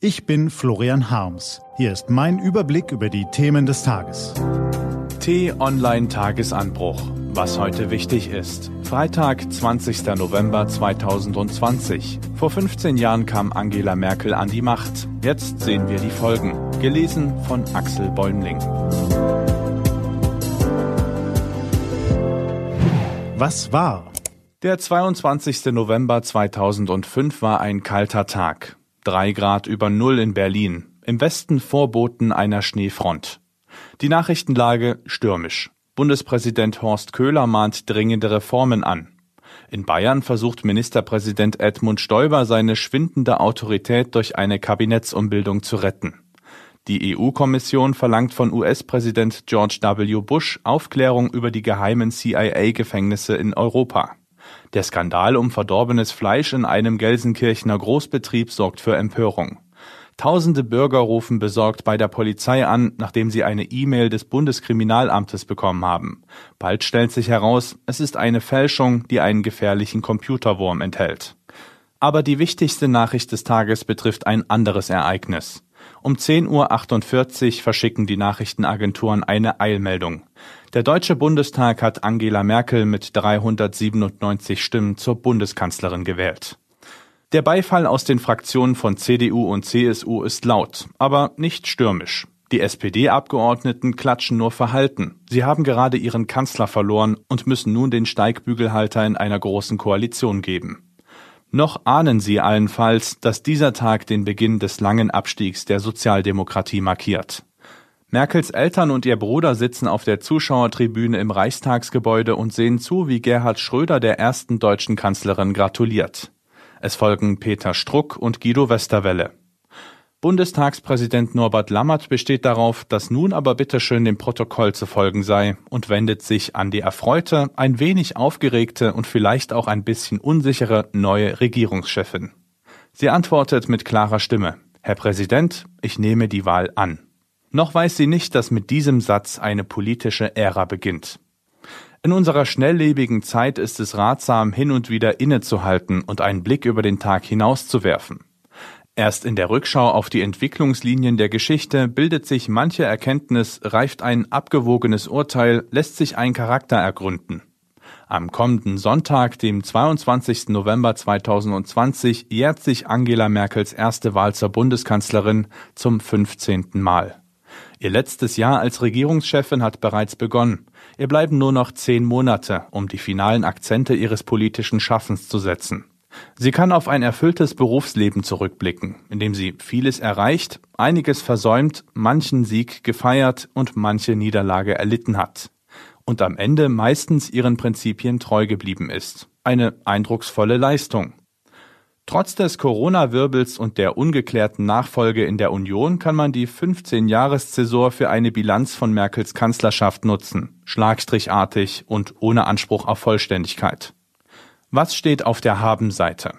Ich bin Florian Harms. Hier ist mein Überblick über die Themen des Tages. T-Online Tagesanbruch. Was heute wichtig ist. Freitag, 20. November 2020. Vor 15 Jahren kam Angela Merkel an die Macht. Jetzt sehen wir die Folgen. Gelesen von Axel Bäumling. Was war? Der 22. November 2005 war ein kalter Tag. Drei Grad über Null in Berlin. Im Westen Vorboten einer Schneefront. Die Nachrichtenlage stürmisch. Bundespräsident Horst Köhler mahnt dringende Reformen an. In Bayern versucht Ministerpräsident Edmund Stoiber seine schwindende Autorität durch eine Kabinettsumbildung zu retten. Die EU-Kommission verlangt von US-Präsident George W. Bush Aufklärung über die geheimen CIA-Gefängnisse in Europa. Der Skandal um verdorbenes Fleisch in einem Gelsenkirchener Großbetrieb sorgt für Empörung. Tausende Bürger rufen besorgt bei der Polizei an, nachdem sie eine E-Mail des Bundeskriminalamtes bekommen haben. Bald stellt sich heraus, es ist eine Fälschung, die einen gefährlichen Computerwurm enthält. Aber die wichtigste Nachricht des Tages betrifft ein anderes Ereignis. Um 10.48 Uhr verschicken die Nachrichtenagenturen eine Eilmeldung. Der Deutsche Bundestag hat Angela Merkel mit 397 Stimmen zur Bundeskanzlerin gewählt. Der Beifall aus den Fraktionen von CDU und CSU ist laut, aber nicht stürmisch. Die SPD-Abgeordneten klatschen nur verhalten. Sie haben gerade ihren Kanzler verloren und müssen nun den Steigbügelhalter in einer großen Koalition geben. Noch ahnen sie allenfalls, dass dieser Tag den Beginn des langen Abstiegs der Sozialdemokratie markiert. Merkels Eltern und ihr Bruder sitzen auf der Zuschauertribüne im Reichstagsgebäude und sehen zu, wie Gerhard Schröder der ersten deutschen Kanzlerin gratuliert. Es folgen Peter Struck und Guido Westerwelle. Bundestagspräsident Norbert Lammert besteht darauf, dass nun aber bitteschön dem Protokoll zu folgen sei und wendet sich an die erfreute, ein wenig aufgeregte und vielleicht auch ein bisschen unsichere neue Regierungschefin. Sie antwortet mit klarer Stimme Herr Präsident, ich nehme die Wahl an. Noch weiß sie nicht, dass mit diesem Satz eine politische Ära beginnt. In unserer schnelllebigen Zeit ist es ratsam, hin und wieder innezuhalten und einen Blick über den Tag hinauszuwerfen. Erst in der Rückschau auf die Entwicklungslinien der Geschichte bildet sich manche Erkenntnis, reift ein abgewogenes Urteil, lässt sich ein Charakter ergründen. Am kommenden Sonntag, dem 22. November 2020, jährt sich Angela Merkels erste Wahl zur Bundeskanzlerin zum 15. Mal. Ihr letztes Jahr als Regierungschefin hat bereits begonnen. Ihr bleiben nur noch zehn Monate, um die finalen Akzente ihres politischen Schaffens zu setzen. Sie kann auf ein erfülltes Berufsleben zurückblicken, in dem sie vieles erreicht, einiges versäumt, manchen Sieg gefeiert und manche Niederlage erlitten hat. Und am Ende meistens ihren Prinzipien treu geblieben ist. Eine eindrucksvolle Leistung. Trotz des Corona-Wirbels und der ungeklärten Nachfolge in der Union kann man die 15-Jahres-Zäsur für eine Bilanz von Merkels Kanzlerschaft nutzen, schlagstrichartig und ohne Anspruch auf Vollständigkeit. Was steht auf der Habenseite?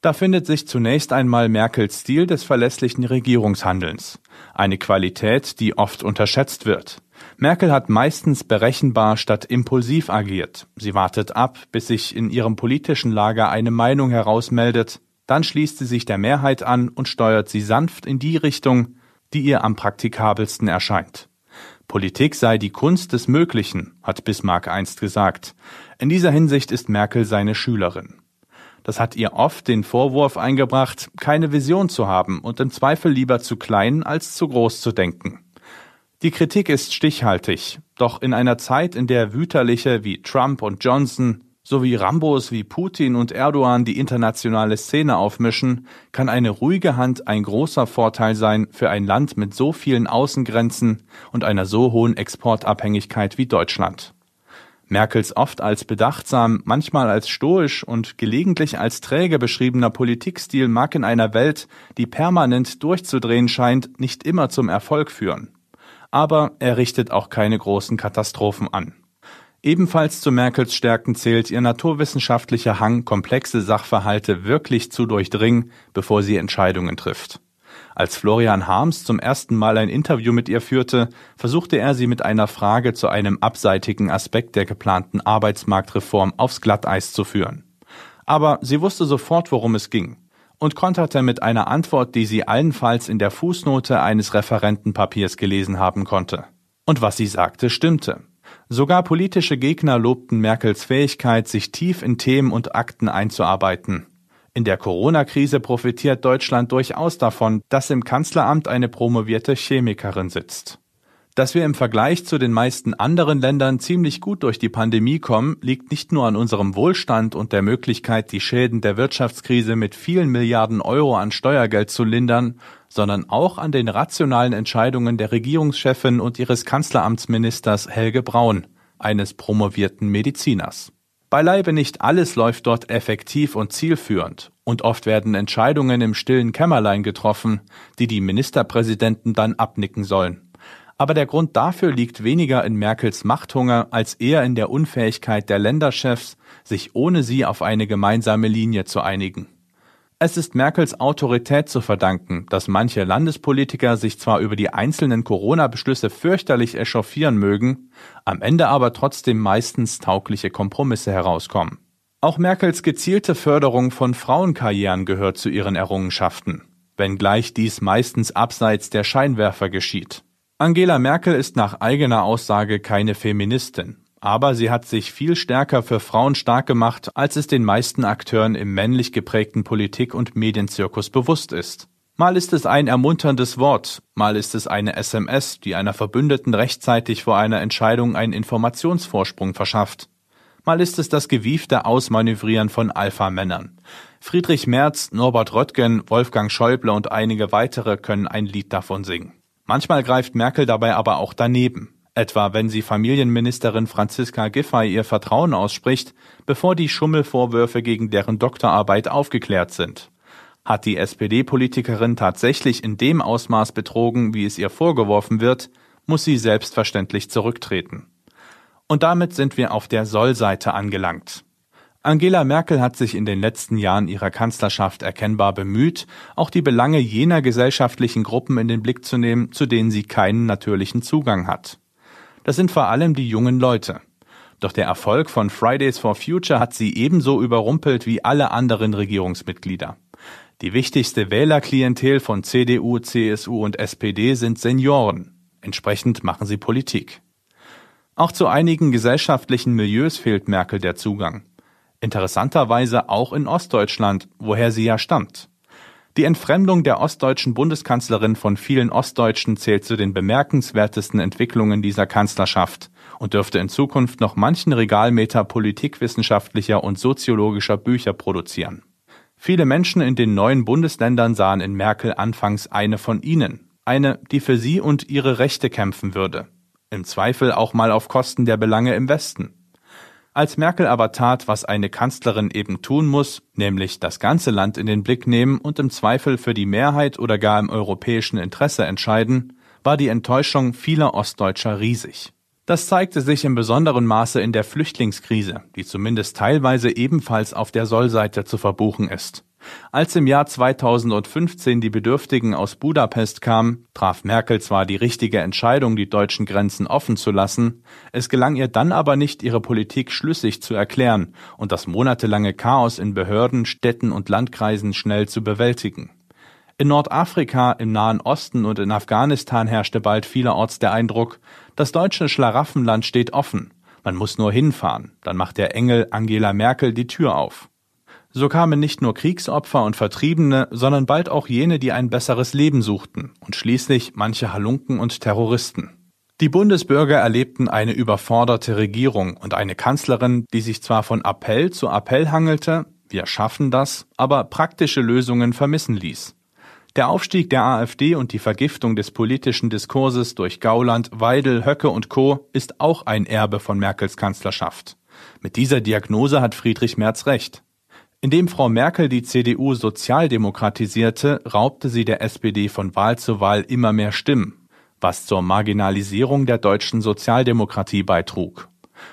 Da findet sich zunächst einmal Merkels Stil des verlässlichen Regierungshandelns. Eine Qualität, die oft unterschätzt wird. Merkel hat meistens berechenbar statt impulsiv agiert. Sie wartet ab, bis sich in ihrem politischen Lager eine Meinung herausmeldet, dann schließt sie sich der Mehrheit an und steuert sie sanft in die Richtung, die ihr am praktikabelsten erscheint. Politik sei die Kunst des Möglichen, hat Bismarck einst gesagt. In dieser Hinsicht ist Merkel seine Schülerin. Das hat ihr oft den Vorwurf eingebracht, keine Vision zu haben und im Zweifel lieber zu klein als zu groß zu denken. Die Kritik ist stichhaltig, doch in einer Zeit, in der Wüterliche wie Trump und Johnson sowie Rambos wie Putin und Erdogan die internationale Szene aufmischen, kann eine ruhige Hand ein großer Vorteil sein für ein Land mit so vielen Außengrenzen und einer so hohen Exportabhängigkeit wie Deutschland. Merkels oft als bedachtsam, manchmal als stoisch und gelegentlich als träge beschriebener Politikstil mag in einer Welt, die permanent durchzudrehen scheint, nicht immer zum Erfolg führen. Aber er richtet auch keine großen Katastrophen an. Ebenfalls zu Merkels Stärken zählt ihr naturwissenschaftlicher Hang, komplexe Sachverhalte wirklich zu durchdringen, bevor sie Entscheidungen trifft. Als Florian Harms zum ersten Mal ein Interview mit ihr führte, versuchte er sie mit einer Frage zu einem abseitigen Aspekt der geplanten Arbeitsmarktreform aufs Glatteis zu führen. Aber sie wusste sofort, worum es ging. und konterte mit einer Antwort, die sie allenfalls in der Fußnote eines Referentenpapiers gelesen haben konnte. Und was sie sagte, stimmte. Sogar politische Gegner lobten Merkels Fähigkeit, sich tief in Themen und Akten einzuarbeiten. In der Corona-Krise profitiert Deutschland durchaus davon, dass im Kanzleramt eine promovierte Chemikerin sitzt. Dass wir im Vergleich zu den meisten anderen Ländern ziemlich gut durch die Pandemie kommen, liegt nicht nur an unserem Wohlstand und der Möglichkeit, die Schäden der Wirtschaftskrise mit vielen Milliarden Euro an Steuergeld zu lindern, sondern auch an den rationalen Entscheidungen der Regierungschefin und ihres Kanzleramtsministers Helge Braun, eines promovierten Mediziners. Beileibe nicht alles läuft dort effektiv und zielführend, und oft werden Entscheidungen im stillen Kämmerlein getroffen, die die Ministerpräsidenten dann abnicken sollen. Aber der Grund dafür liegt weniger in Merkels Machthunger als eher in der Unfähigkeit der Länderchefs, sich ohne sie auf eine gemeinsame Linie zu einigen. Es ist Merkels Autorität zu verdanken, dass manche Landespolitiker sich zwar über die einzelnen Corona-Beschlüsse fürchterlich echauffieren mögen, am Ende aber trotzdem meistens taugliche Kompromisse herauskommen. Auch Merkels gezielte Förderung von Frauenkarrieren gehört zu ihren Errungenschaften, wenngleich dies meistens abseits der Scheinwerfer geschieht. Angela Merkel ist nach eigener Aussage keine Feministin, aber sie hat sich viel stärker für Frauen stark gemacht, als es den meisten Akteuren im männlich geprägten Politik- und Medienzirkus bewusst ist. Mal ist es ein ermunterndes Wort, mal ist es eine SMS, die einer Verbündeten rechtzeitig vor einer Entscheidung einen Informationsvorsprung verschafft. Mal ist es das gewiefte Ausmanövrieren von Alpha-Männern. Friedrich Merz, Norbert Röttgen, Wolfgang Schäuble und einige weitere können ein Lied davon singen. Manchmal greift Merkel dabei aber auch daneben, etwa wenn sie Familienministerin Franziska Giffey ihr Vertrauen ausspricht, bevor die Schummelvorwürfe gegen deren Doktorarbeit aufgeklärt sind. Hat die SPD-Politikerin tatsächlich in dem Ausmaß betrogen, wie es ihr vorgeworfen wird, muss sie selbstverständlich zurücktreten. Und damit sind wir auf der Sollseite angelangt. Angela Merkel hat sich in den letzten Jahren ihrer Kanzlerschaft erkennbar bemüht, auch die Belange jener gesellschaftlichen Gruppen in den Blick zu nehmen, zu denen sie keinen natürlichen Zugang hat. Das sind vor allem die jungen Leute. Doch der Erfolg von Fridays for Future hat sie ebenso überrumpelt wie alle anderen Regierungsmitglieder. Die wichtigste Wählerklientel von CDU, CSU und SPD sind Senioren. Entsprechend machen sie Politik. Auch zu einigen gesellschaftlichen Milieus fehlt Merkel der Zugang. Interessanterweise auch in Ostdeutschland, woher sie ja stammt. Die Entfremdung der ostdeutschen Bundeskanzlerin von vielen Ostdeutschen zählt zu den bemerkenswertesten Entwicklungen dieser Kanzlerschaft und dürfte in Zukunft noch manchen Regalmeter politikwissenschaftlicher und soziologischer Bücher produzieren. Viele Menschen in den neuen Bundesländern sahen in Merkel anfangs eine von ihnen, eine, die für sie und ihre Rechte kämpfen würde. Im Zweifel auch mal auf Kosten der Belange im Westen. Als Merkel aber tat, was eine Kanzlerin eben tun muss, nämlich das ganze Land in den Blick nehmen und im Zweifel für die Mehrheit oder gar im europäischen Interesse entscheiden, war die Enttäuschung vieler Ostdeutscher riesig. Das zeigte sich im besonderen Maße in der Flüchtlingskrise, die zumindest teilweise ebenfalls auf der Sollseite zu verbuchen ist. Als im Jahr 2015 die Bedürftigen aus Budapest kamen, traf Merkel zwar die richtige Entscheidung, die deutschen Grenzen offen zu lassen, es gelang ihr dann aber nicht, ihre Politik schlüssig zu erklären und das monatelange Chaos in Behörden, Städten und Landkreisen schnell zu bewältigen. In Nordafrika, im Nahen Osten und in Afghanistan herrschte bald vielerorts der Eindruck, das deutsche Schlaraffenland steht offen. Man muss nur hinfahren, dann macht der Engel Angela Merkel die Tür auf. So kamen nicht nur Kriegsopfer und Vertriebene, sondern bald auch jene, die ein besseres Leben suchten, und schließlich manche Halunken und Terroristen. Die Bundesbürger erlebten eine überforderte Regierung und eine Kanzlerin, die sich zwar von Appell zu Appell hangelte, wir schaffen das, aber praktische Lösungen vermissen ließ. Der Aufstieg der AfD und die Vergiftung des politischen Diskurses durch Gauland, Weidel, Höcke und Co. ist auch ein Erbe von Merkels Kanzlerschaft. Mit dieser Diagnose hat Friedrich Merz recht. Indem Frau Merkel die CDU sozialdemokratisierte, raubte sie der SPD von Wahl zu Wahl immer mehr Stimmen, was zur Marginalisierung der deutschen Sozialdemokratie beitrug.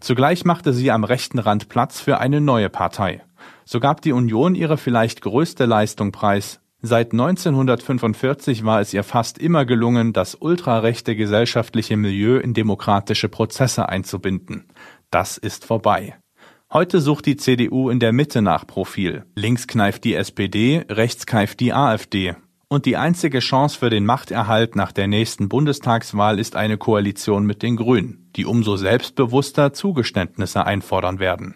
Zugleich machte sie am rechten Rand Platz für eine neue Partei. So gab die Union ihre vielleicht größte Leistung preis. Seit 1945 war es ihr fast immer gelungen, das ultrarechte gesellschaftliche Milieu in demokratische Prozesse einzubinden. Das ist vorbei. Heute sucht die CDU in der Mitte nach Profil. Links kneift die SPD, rechts kneift die AfD. Und die einzige Chance für den Machterhalt nach der nächsten Bundestagswahl ist eine Koalition mit den Grünen, die umso selbstbewusster Zugeständnisse einfordern werden.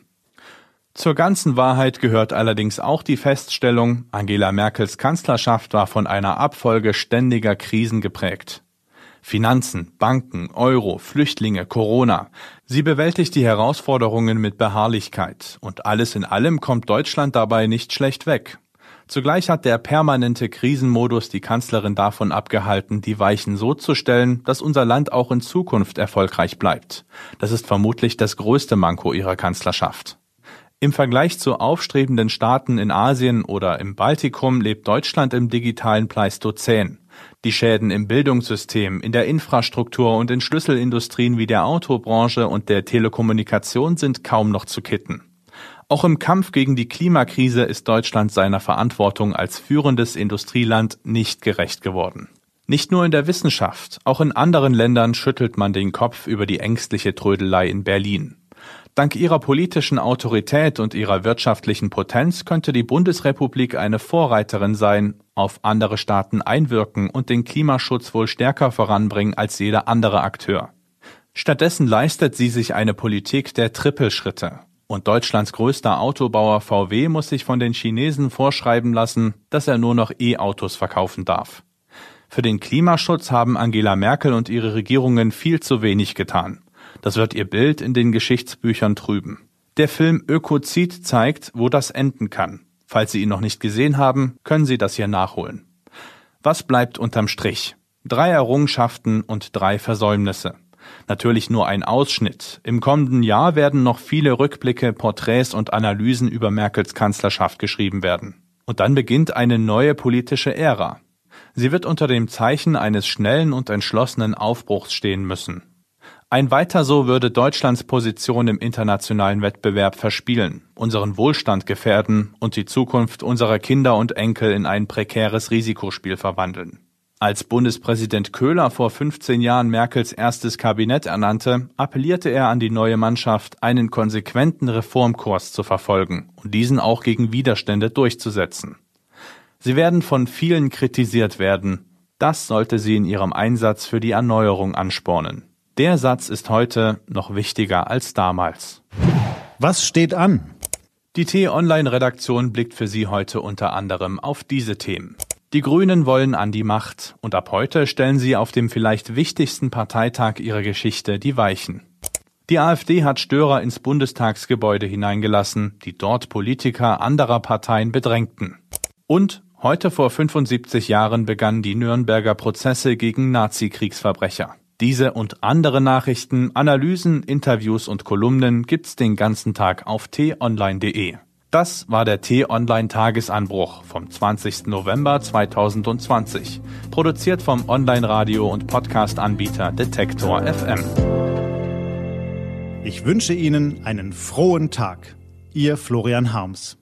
Zur ganzen Wahrheit gehört allerdings auch die Feststellung, Angela Merkels Kanzlerschaft war von einer Abfolge ständiger Krisen geprägt. Finanzen, Banken, Euro, Flüchtlinge, Corona. Sie bewältigt die Herausforderungen mit Beharrlichkeit. Und alles in allem kommt Deutschland dabei nicht schlecht weg. Zugleich hat der permanente Krisenmodus die Kanzlerin davon abgehalten, die Weichen so zu stellen, dass unser Land auch in Zukunft erfolgreich bleibt. Das ist vermutlich das größte Manko ihrer Kanzlerschaft. Im Vergleich zu aufstrebenden Staaten in Asien oder im Baltikum lebt Deutschland im digitalen Pleistozän. Die Schäden im Bildungssystem, in der Infrastruktur und in Schlüsselindustrien wie der Autobranche und der Telekommunikation sind kaum noch zu kitten. Auch im Kampf gegen die Klimakrise ist Deutschland seiner Verantwortung als führendes Industrieland nicht gerecht geworden. Nicht nur in der Wissenschaft, auch in anderen Ländern schüttelt man den Kopf über die ängstliche Trödelei in Berlin. Dank ihrer politischen Autorität und ihrer wirtschaftlichen Potenz könnte die Bundesrepublik eine Vorreiterin sein, auf andere Staaten einwirken und den Klimaschutz wohl stärker voranbringen als jeder andere Akteur. Stattdessen leistet sie sich eine Politik der Trippelschritte. Und Deutschlands größter Autobauer VW muss sich von den Chinesen vorschreiben lassen, dass er nur noch E-Autos verkaufen darf. Für den Klimaschutz haben Angela Merkel und ihre Regierungen viel zu wenig getan. Das wird ihr Bild in den Geschichtsbüchern trüben. Der Film Ökozid zeigt, wo das enden kann. Falls Sie ihn noch nicht gesehen haben, können Sie das hier nachholen. Was bleibt unterm Strich? Drei Errungenschaften und drei Versäumnisse. Natürlich nur ein Ausschnitt. Im kommenden Jahr werden noch viele Rückblicke, Porträts und Analysen über Merkels Kanzlerschaft geschrieben werden. Und dann beginnt eine neue politische Ära. Sie wird unter dem Zeichen eines schnellen und entschlossenen Aufbruchs stehen müssen. Ein weiter so würde Deutschlands Position im internationalen Wettbewerb verspielen, unseren Wohlstand gefährden und die Zukunft unserer Kinder und Enkel in ein prekäres Risikospiel verwandeln. Als Bundespräsident Köhler vor 15 Jahren Merkels erstes Kabinett ernannte, appellierte er an die neue Mannschaft, einen konsequenten Reformkurs zu verfolgen und diesen auch gegen Widerstände durchzusetzen. Sie werden von vielen kritisiert werden. Das sollte sie in ihrem Einsatz für die Erneuerung anspornen. Der Satz ist heute noch wichtiger als damals. Was steht an? Die T-Online-Redaktion blickt für Sie heute unter anderem auf diese Themen. Die Grünen wollen an die Macht und ab heute stellen sie auf dem vielleicht wichtigsten Parteitag ihrer Geschichte die Weichen. Die AfD hat Störer ins Bundestagsgebäude hineingelassen, die dort Politiker anderer Parteien bedrängten. Und heute vor 75 Jahren begannen die Nürnberger Prozesse gegen Nazi-Kriegsverbrecher. Diese und andere Nachrichten, Analysen, Interviews und Kolumnen gibt's den ganzen Tag auf t-online.de. Das war der T-Online-Tagesanbruch vom 20. November 2020, produziert vom Online-Radio- und Podcast-Anbieter Detektor FM. Ich wünsche Ihnen einen frohen Tag. Ihr Florian Harms.